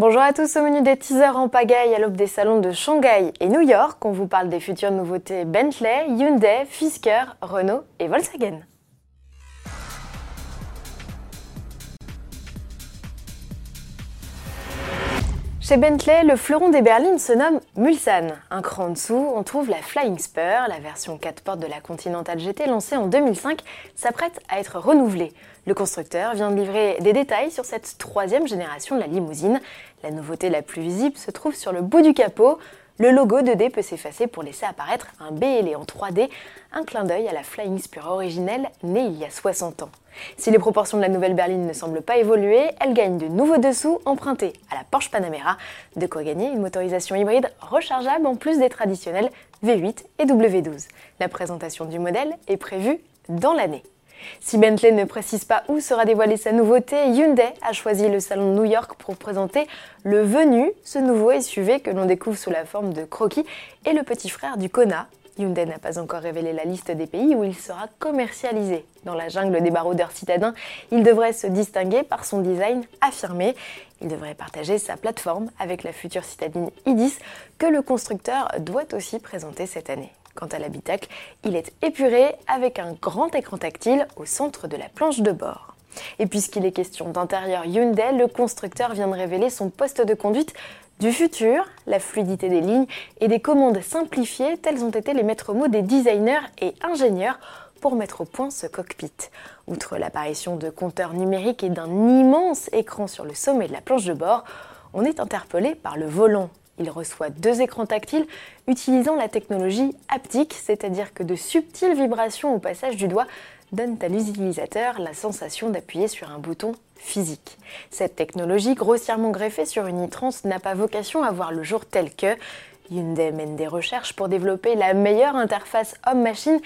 Bonjour à tous, au menu des teasers en pagaille à l'aube des salons de Shanghai et New York, on vous parle des futures nouveautés Bentley, Hyundai, Fisker, Renault et Volkswagen. Chez Bentley, le fleuron des berlines se nomme Mulsanne. Un cran en dessous, on trouve la Flying Spur, la version 4 portes de la Continental GT lancée en 2005, s'apprête à être renouvelée. Le constructeur vient de livrer des détails sur cette troisième génération de la limousine. La nouveauté la plus visible se trouve sur le bout du capot. Le logo 2D peut s'effacer pour laisser apparaître un BLE en 3D, un clin d'œil à la Flying Spur originelle née il y a 60 ans. Si les proportions de la nouvelle berline ne semblent pas évoluer, elle gagne de nouveaux dessous empruntés à la Porsche Panamera, de quoi gagner une motorisation hybride rechargeable en plus des traditionnels V8 et W12. La présentation du modèle est prévue dans l'année. Si Bentley ne précise pas où sera dévoilée sa nouveauté, Hyundai a choisi le salon de New York pour présenter le Venu, ce nouveau SUV que l'on découvre sous la forme de croquis, et le petit frère du Kona. Hyundai n'a pas encore révélé la liste des pays où il sera commercialisé. Dans la jungle des baroudeurs citadins, il devrait se distinguer par son design affirmé. Il devrait partager sa plateforme avec la future citadine i10 que le constructeur doit aussi présenter cette année. Quant à l'habitacle, il est épuré avec un grand écran tactile au centre de la planche de bord. Et puisqu'il est question d'intérieur Hyundai, le constructeur vient de révéler son poste de conduite du futur, la fluidité des lignes et des commandes simplifiées, tels ont été les maîtres mots des designers et ingénieurs pour mettre au point ce cockpit. Outre l'apparition de compteurs numériques et d'un immense écran sur le sommet de la planche de bord, on est interpellé par le volant il reçoit deux écrans tactiles utilisant la technologie haptique, c'est-à-dire que de subtiles vibrations au passage du doigt donnent à l'utilisateur la sensation d'appuyer sur un bouton physique. Cette technologie, grossièrement greffée sur une e-trans, n'a pas vocation à voir le jour tel que Hyundai mène des recherches pour développer la meilleure interface homme-machine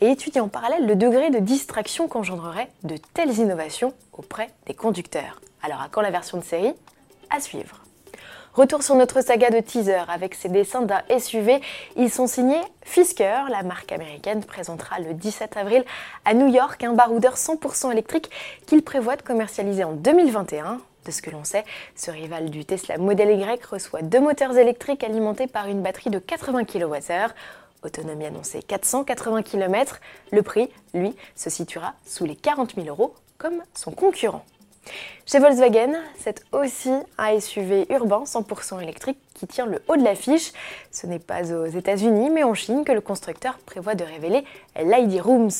et étudie en parallèle le degré de distraction qu'engendrerait de telles innovations auprès des conducteurs. Alors à quand la version de série? À suivre. Retour sur notre saga de teaser avec ses dessins d'un SUV. Ils sont signés Fisker. La marque américaine présentera le 17 avril à New York un baroudeur 100% électrique qu'il prévoit de commercialiser en 2021. De ce que l'on sait, ce rival du Tesla Model Y reçoit deux moteurs électriques alimentés par une batterie de 80 kWh. Autonomie annoncée 480 km. Le prix, lui, se situera sous les 40 000 euros comme son concurrent. Chez Volkswagen, c'est aussi un SUV urbain 100% électrique qui tient le haut de l'affiche. Ce n'est pas aux États-Unis, mais en Chine que le constructeur prévoit de révéler l'ID Rooms.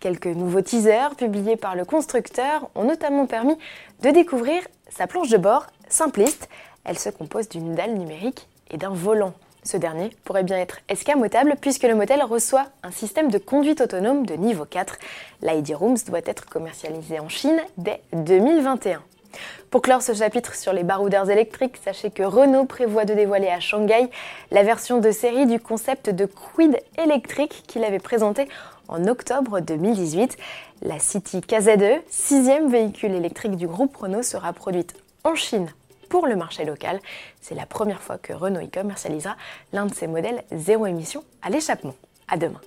Quelques nouveaux teasers publiés par le constructeur ont notamment permis de découvrir sa planche de bord simpliste. Elle se compose d'une dalle numérique et d'un volant. Ce dernier pourrait bien être escamotable puisque le modèle reçoit un système de conduite autonome de niveau 4. L'ID Rooms doit être commercialisé en Chine dès 2021. Pour clore ce chapitre sur les baroudeurs électriques, sachez que Renault prévoit de dévoiler à Shanghai la version de série du concept de Quid électrique qu'il avait présenté en octobre 2018. La City KZ2, sixième véhicule électrique du groupe Renault, sera produite en Chine pour le marché local. C'est la première fois que Renault y commercialisera l'un de ses modèles zéro émission à l'échappement. À demain.